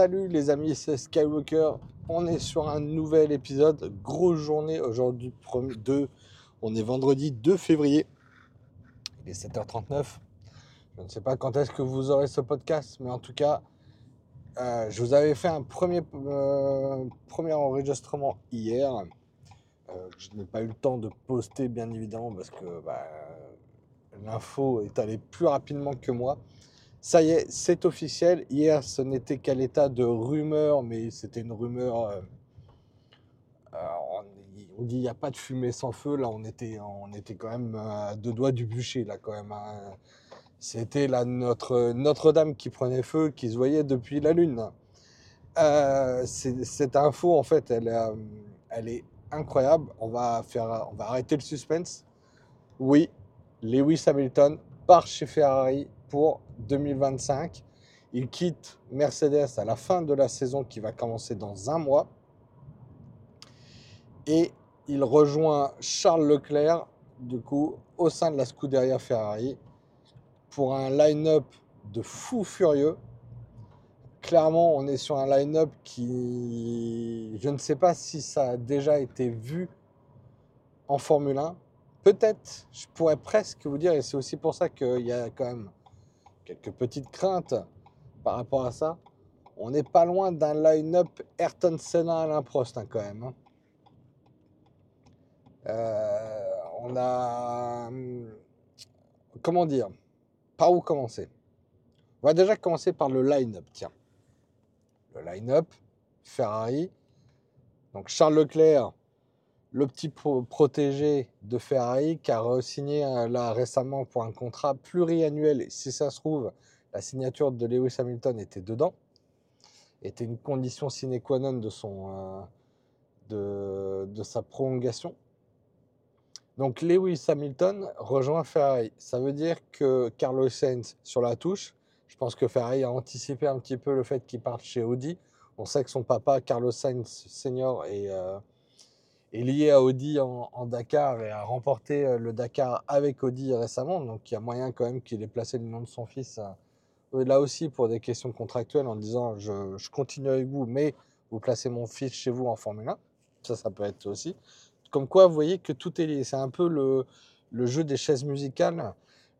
Salut les amis, c'est Skywalker. On est sur un nouvel épisode. Grosse journée aujourd'hui, 2. On est vendredi 2 février. Il est 7h39. Je ne sais pas quand est-ce que vous aurez ce podcast, mais en tout cas, euh, je vous avais fait un premier, euh, enregistrement hier. Euh, je n'ai pas eu le temps de poster, bien évidemment, parce que bah, l'info est allée plus rapidement que moi. Ça y est, c'est officiel. Hier, ce n'était qu'à l'état de rumeur, mais c'était une rumeur. Euh, euh, on, dit il n'y a pas de fumée sans feu. Là, on était, on était quand même à deux doigts du bûcher, là, quand même. Hein. C'était notre Notre-Dame qui prenait feu, qui se voyait depuis la Lune. Euh, cette info, en fait, elle, elle est incroyable. On va, faire, on va arrêter le suspense. Oui, Lewis Hamilton part chez Ferrari pour 2025. Il quitte Mercedes à la fin de la saison qui va commencer dans un mois. Et il rejoint Charles Leclerc, du coup, au sein de la Scuderia Ferrari pour un line-up de fou furieux. Clairement, on est sur un line-up qui. Je ne sais pas si ça a déjà été vu en Formule 1. Peut-être, je pourrais presque vous dire, et c'est aussi pour ça qu'il y a quand même quelques petites craintes par rapport à ça. On n'est pas loin d'un line-up Ayrton Senna Alain Prost hein, quand même. Hein. Euh, on a... Hum, comment dire Par où commencer? On va déjà commencer par le line-up, tiens. Le line-up, Ferrari. Donc Charles Leclerc, le petit protégé de Ferrari qui a signé euh, là récemment pour un contrat pluriannuel. si ça se trouve, la signature de Lewis Hamilton était dedans, était une condition sine qua non de, son, euh, de, sa prolongation. Donc Lewis Hamilton rejoint Ferrari. Ça veut dire que Carlos Sainz sur la touche, je pense que Ferrari a anticipé un petit peu le fait qu'il parte chez Audi. On sait que son papa, Carlos Sainz senior, est, euh, est lié à Audi en, Dakar et a remporté euh, le Dakar avec Audi récemment. Donc il y a moyen quand même qu'il ait placé le nom de son fils euh, là aussi pour des questions contractuelles en disant je, continue avec vous, mais vous placez mon fils chez vous en Formule 1. Ça, ça peut être aussi. Comme quoi, vous voyez que tout est lié. C'est un peu le, jeu des chaises musicales,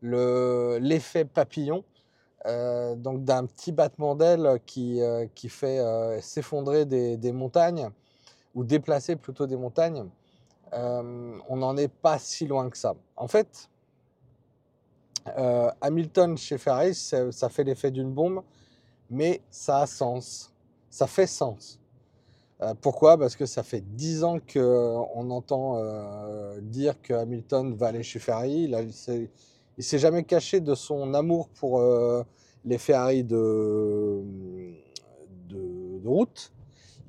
l'effet papillon. Euh, donc d'un petit battement d'aile qui, fait s'effondrer des, montagnes ou déplacer plutôt des montagnes, euh, on n'en est pas si loin que ça. En fait, euh, Hamilton chez Ferrari, ça fait l'effet d'une bombe, mais ça a sens. Ça fait sens. Euh, pourquoi? Parce que ça fait dix ans qu'on entend dire que Hamilton va aller chez Ferrari. Il s'est jamais caché de son amour pour les Ferrari de route.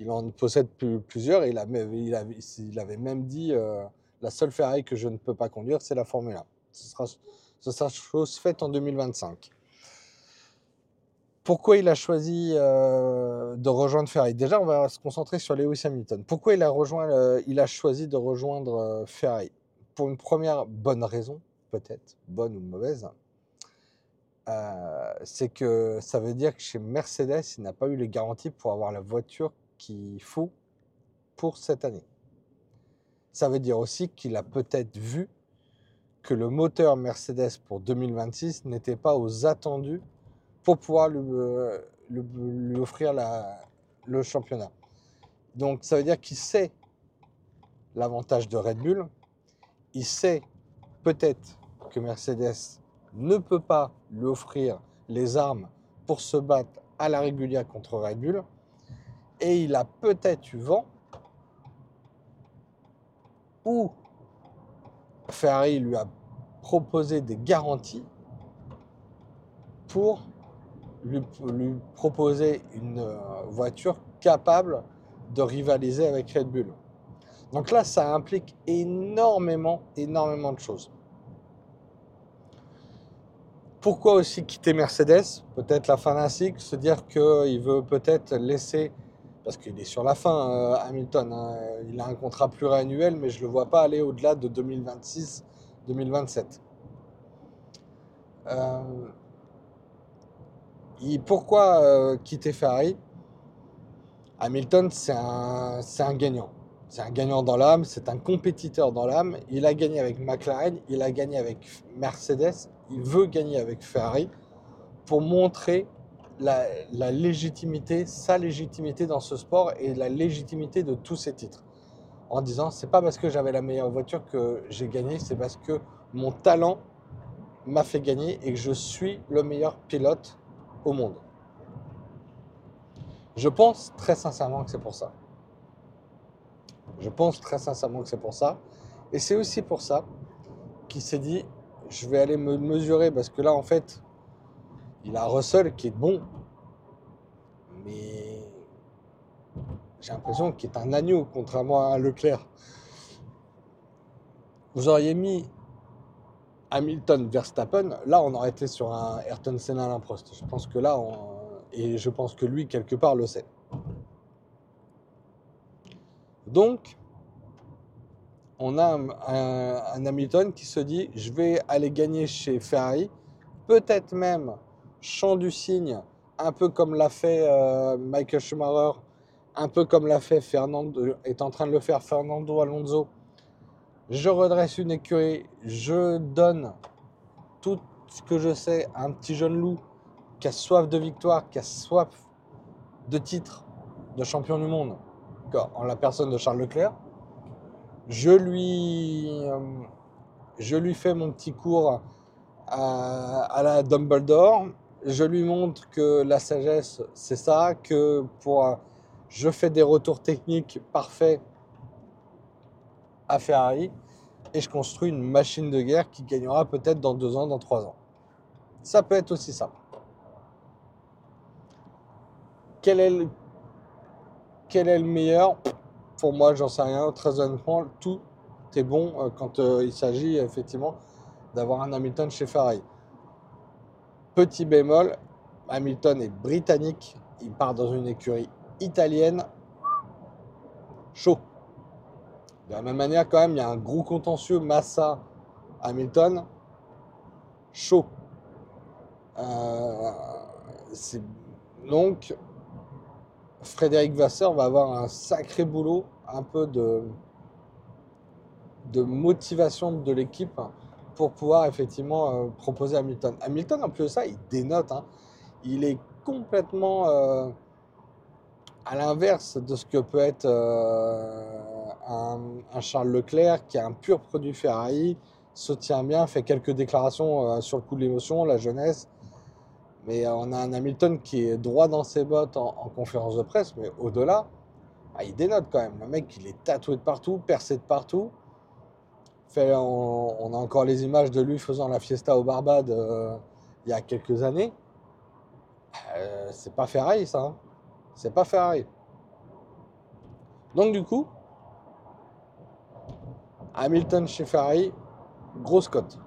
Il en possède plusieurs il, avait, même dit euh, la seule Ferrari que je ne peux pas conduire, c'est la Formule 1. Ce sera, chose faite en 2025. Pourquoi il a choisi euh, de rejoindre Ferrari? Déjà, on va se concentrer sur Lewis Hamilton. Pourquoi il a, euh, il a choisi de rejoindre Ferrari? Pour une première bonne raison, peut-être, bonne ou mauvaise, c'est que ça veut dire que chez Mercedes, il n'a pas eu les garanties pour avoir la voiture qu'il faut pour cette année. Ça veut dire aussi qu'il a peut-être vu que le moteur Mercedes pour 2026 n'était pas aux attendus pour pouvoir lui, euh, offrir le championnat. Donc ça veut dire qu'il sait l'avantage de Red Bull, il sait peut-être que Mercedes ne peut pas lui offrir les armes pour se battre à la régulière contre Red Bull, et il a peut-être eu vent ou Ferrari lui a proposé des garanties pour lui, proposer une euh, voiture capable de rivaliser avec Red Bull. Donc là, ça implique énormément, énormément de choses. Pourquoi aussi quitter Mercedes? Peut-être la fin d'un cycle, se dire qu'il veut peut-être laisser parce qu'il est sur la fin, euh, Hamilton. Hein. Il a un contrat pluriannuel, mais je ne le vois pas aller au-delà de 2026-2027. Euh, pourquoi euh, quitter Ferrari? Hamilton, c'est un, c'est un gagnant. C'est un gagnant dans l'âme, c'est un compétiteur dans l'âme. Il a gagné avec McLaren, il a gagné avec Mercedes, il veut gagner avec Ferrari pour montrer la, légitimité, sa légitimité dans ce sport et la légitimité de tous ses titres. En disant, c'est pas parce que j'avais la meilleure voiture que j'ai gagné, c'est parce que mon talent m'a fait gagner et que je suis le meilleur pilote au monde. Je pense très sincèrement que c'est pour ça. Je pense très sincèrement que c'est pour ça. Et c'est aussi pour ça qu'il s'est dit, je vais aller me mesurer, parce que là, en fait, il a Russell qui est bon, mais j'ai l'impression qu'il est un agneau, contrairement à Leclerc. Vous auriez mis Hamilton Verstappen, là on aurait été sur un Ayrton Senna Alain Prost. Je pense que là, on... et je pense que lui, quelque part, le sait. Donc, on a un, Hamilton qui se dit je vais aller gagner chez Ferrari, peut-être même champ du cygne, un peu comme l'a fait euh, Michael Schumacher, un peu comme l'a fait Fernando, est en train de le faire Fernando Alonso je redresse une écurie, je donne tout ce que je sais à un petit jeune loup qui a soif de victoire, qui a soif de titre de champion du monde, en la personne de Charles Leclerc. Je lui, euh, je lui fais mon petit cours à, la Dumbledore. Je lui montre que la sagesse, c'est ça, que pour, je fais des retours techniques parfaits à Ferrari et je construis une machine de guerre qui gagnera peut-être dans deux ans, dans trois ans. Ça peut être aussi ça. Quel est le, quel est le meilleur? Pour moi, j'en sais rien. Très honnêtement, tout est bon euh, quand euh, il s'agit effectivement d'avoir un Hamilton chez Ferrari. Petit bémol, Hamilton est britannique, il part dans une écurie italienne. Chaud. De la même manière, quand même, il y a un gros contentieux Massa-Hamilton. Chaud. Euh, donc, Frédéric Vasseur va avoir un sacré boulot, un peu de motivation de l'équipe pour pouvoir effectivement euh, proposer Hamilton. Hamilton, en plus de ça, il dénote. Hein. Il est complètement euh, à l'inverse de ce que peut être un, Charles Leclerc qui est un pur produit Ferrari, se tient bien, fait quelques déclarations euh, sur le coup de l'émotion, la jeunesse. Mais euh, on a un Hamilton qui est droit dans ses bottes en, conférence de presse, mais au-delà, bah, il dénote quand même. Le mec, il est tatoué de partout, percé de partout. On, a encore les images de lui faisant la fiesta au Barbade euh, il y a quelques années. c'est pas Ferrari, ça. Hein. C'est pas Ferrari. Donc, du coup, Hamilton chez Ferrari, grosse cote.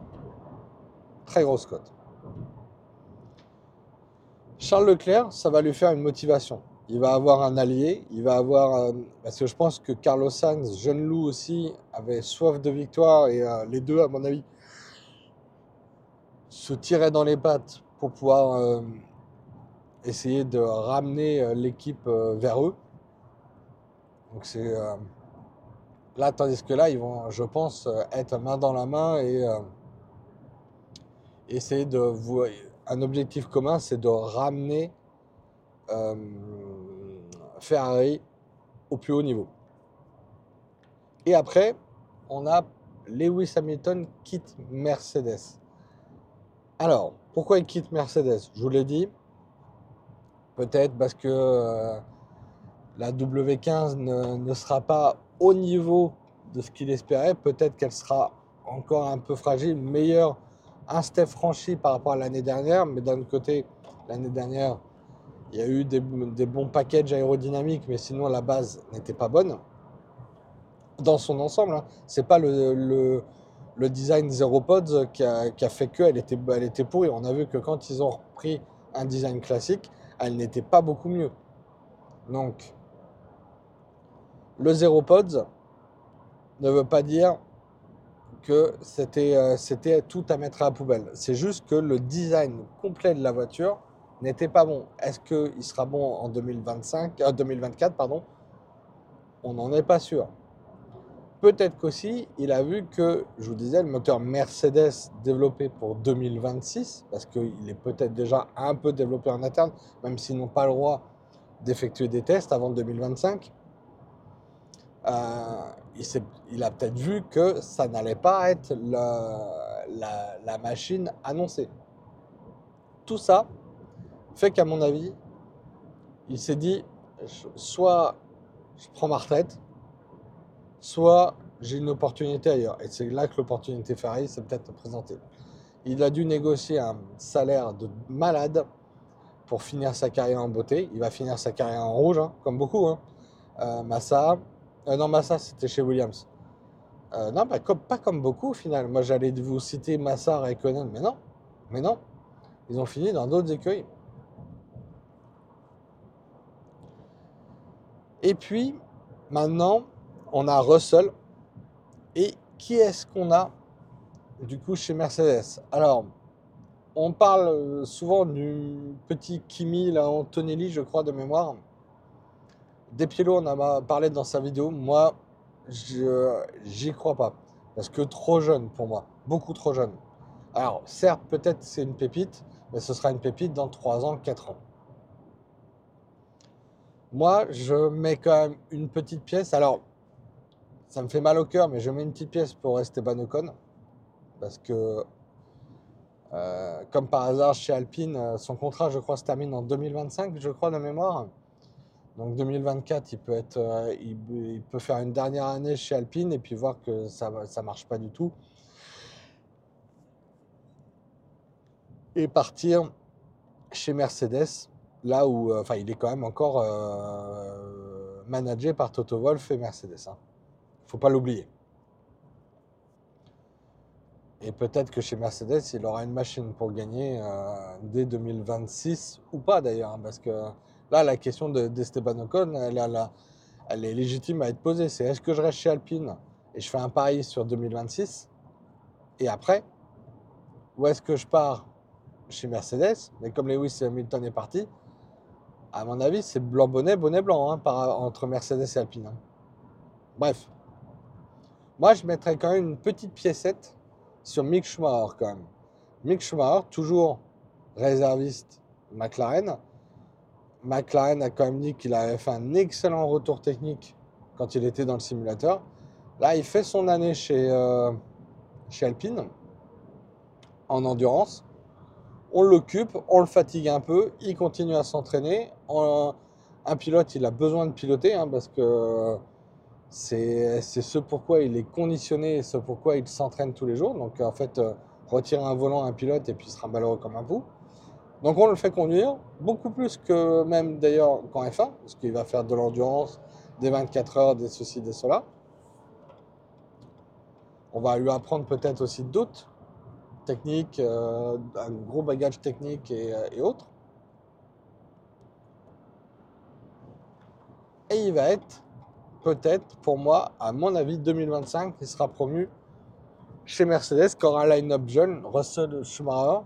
Très grosse cote. Charles Leclerc, ça va lui faire une motivation. Il va avoir un allié, il va avoir. Euh, parce que je pense que Carlos Sainz, jeune loup aussi, avait soif de victoire et euh, les deux, à mon avis, se tiraient dans les pattes pour pouvoir euh, essayer de ramener l'équipe vers eux. Donc c'est Là, tandis que là, ils vont, je pense, être main dans la main et essayer de. Un objectif commun, c'est de ramener euh, Ferrari au plus haut niveau. Et après, on a Lewis Hamilton quitte Mercedes. Alors, pourquoi il quitte Mercedes? Je vous l'ai dit. Peut-être parce que la W15 ne, sera pas au niveau de ce qu'il espérait. Peut-être qu'elle sera encore un peu fragile, meilleure, un step franchi par rapport à l'année dernière. Mais d'un côté, l'année dernière, il y a eu des, bons packages aérodynamiques, mais sinon la base n'était pas bonne. Dans son ensemble, hein. c'est pas le, design Zero Pods qui a, fait qu'elle était, elle était pourrie. On a vu que quand ils ont repris un design classique, elle n'était pas beaucoup mieux. Donc, le zéro pods ne veut pas dire que c'était, euh, c'était tout à mettre à la poubelle. C'est juste que le design complet de la voiture n'était pas bon. Est-ce qu'il sera bon en 2025, 2024 pardon? On n'en est pas sûr. Peut-être qu'aussi, il a vu que, je vous disais, le moteur Mercedes développé pour 2026, parce qu'il est peut-être déjà un peu développé en interne, même s'ils n'ont pas le droit d'effectuer des tests avant 2025, euh, il, a peut-être vu que ça n'allait pas être la, machine annoncée. Tout ça fait qu'à mon avis, il s'est dit, soit je prends ma retraite, soit j'ai une opportunité ailleurs. Et c'est là que l'opportunité Ferrari s'est peut-être présentée. Il a dû négocier un salaire de malade pour finir sa carrière en beauté. Il va finir sa carrière en rouge, hein, comme beaucoup. Hein. Euh, Massa, euh, non Massa c'était chez Williams. Euh, non, bah, pas comme beaucoup au final. Moi j'allais vous citer Massa, Raikkonen, mais non, mais non. Ils ont fini dans d'autres écueils. Et puis maintenant, on a Russell. Et qui est-ce qu'on a du coup chez Mercedes? Alors, on parle souvent du petit Kimi, là, Antonelli, je crois, de mémoire. Despiello on en a parlé dans sa vidéo. Moi, j'y crois pas. Parce que trop jeune pour moi. Beaucoup trop jeune. Alors, certes, peut-être c'est une pépite, mais ce sera une pépite dans 3 ans, 4 ans. Moi, je mets quand même une petite pièce. Alors, ça me fait mal au cœur, mais je mets une petite pièce pour Esteban Ocon. Parce que, euh, comme par hasard, chez Alpine, euh, son contrat, je crois, se termine en 2025, je crois, de mémoire. Donc 2024, il peut, être, euh, il, peut faire une dernière année chez Alpine et puis voir que ça ne marche pas du tout. Et partir chez Mercedes, là où enfin, il est quand même encore managé par Toto Wolff et Mercedes. Hein faut pas l'oublier. Et peut-être que chez Mercedes, il aura une machine pour gagner euh, dès 2026 ou pas d'ailleurs, hein, parce que là, la question d'Esteban Ocon, elle, elle, est légitime à être posée. C'est est-ce que je reste chez Alpine et je fais un pari sur 2026 et après, ou est-ce que je pars? Chez Mercedes, mais comme Lewis Hamilton est parti, à mon avis, c'est blanc bonnet, bonnet blanc hein, entre Mercedes et Alpine. Hein. Bref, moi, je mettrais quand même une petite piécette sur Mick Schumacher quand même. Mick Schumacher, toujours réserviste McLaren. McLaren a quand même dit qu'il avait fait un excellent retour technique quand il était dans le simulateur. Là, il fait son année chez, euh, chez Alpine en endurance. On l'occupe, on le fatigue un peu, il continue à s'entraîner. Un pilote, il a besoin de piloter hein, parce que c'est ce pourquoi il est conditionné, ce pourquoi il s'entraîne tous les jours. Donc en fait, euh, retirer un volant à un pilote et puis il sera malheureux comme un pou. Donc on le fait conduire, beaucoup plus que même d'ailleurs qu'en F1, parce qu'il va faire de l'endurance, des 24 heures, des ceci, des cela. On va lui apprendre peut-être aussi d'autres techniques, euh, un gros bagage technique et, euh, et autres. Et il va être peut-être, pour moi, à mon avis, 2025, il sera promu chez Mercedes, qui aura un line-up jeune, Russell Schumacher,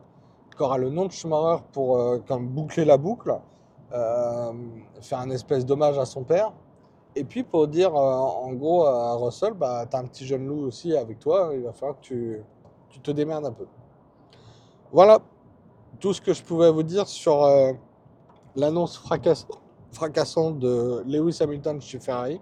qui aura le nom de Schumacher pour euh, boucler la boucle, euh, faire un espèce d'hommage à son père. Et puis pour dire, en gros, à Russell, bah, tu as un petit jeune loup aussi avec toi, il va falloir que tu, tu te démerdes un peu. Voilà tout ce que je pouvais vous dire sur l'annonce fracassante de Lewis Hamilton chez Ferrari.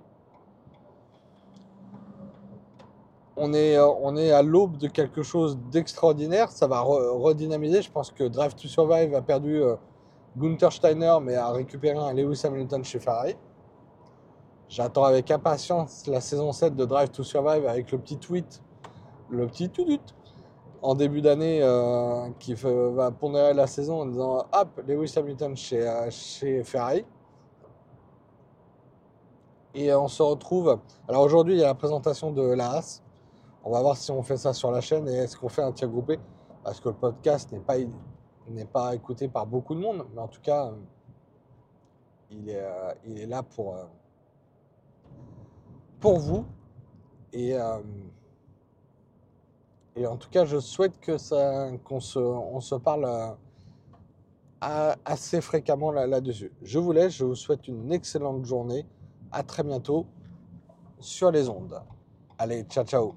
on est, euh, on est à l'aube de quelque chose d'extraordinaire. Ça va redynamiser. Je pense que Drive to Survive a perdu euh, Gunther Steiner, mais a récupéré un Lewis Hamilton chez Ferrari. J'attends avec impatience la saison 7 de Drive to Survive avec le petit tweet, le petit tout en début d'année euh, qui va pondérer la saison en disant Hop, Lewis Hamilton chez, chez Ferrari. Et on se retrouve. Alors aujourd'hui, il y a la présentation de la Haas. On va voir si on fait ça sur la chaîne et est-ce qu'on fait un tir groupé parce que le podcast n'est pas, n'est pas écouté par beaucoup de monde, mais en tout cas, il est, euh, il est là pour, euh, pour vous. Et, euh, et en tout cas, je souhaite que ça, qu'on se, on se parle assez fréquemment là-dessus. je vous laisse, je vous souhaite une excellente journée. À très bientôt sur les ondes. Allez, ciao ciao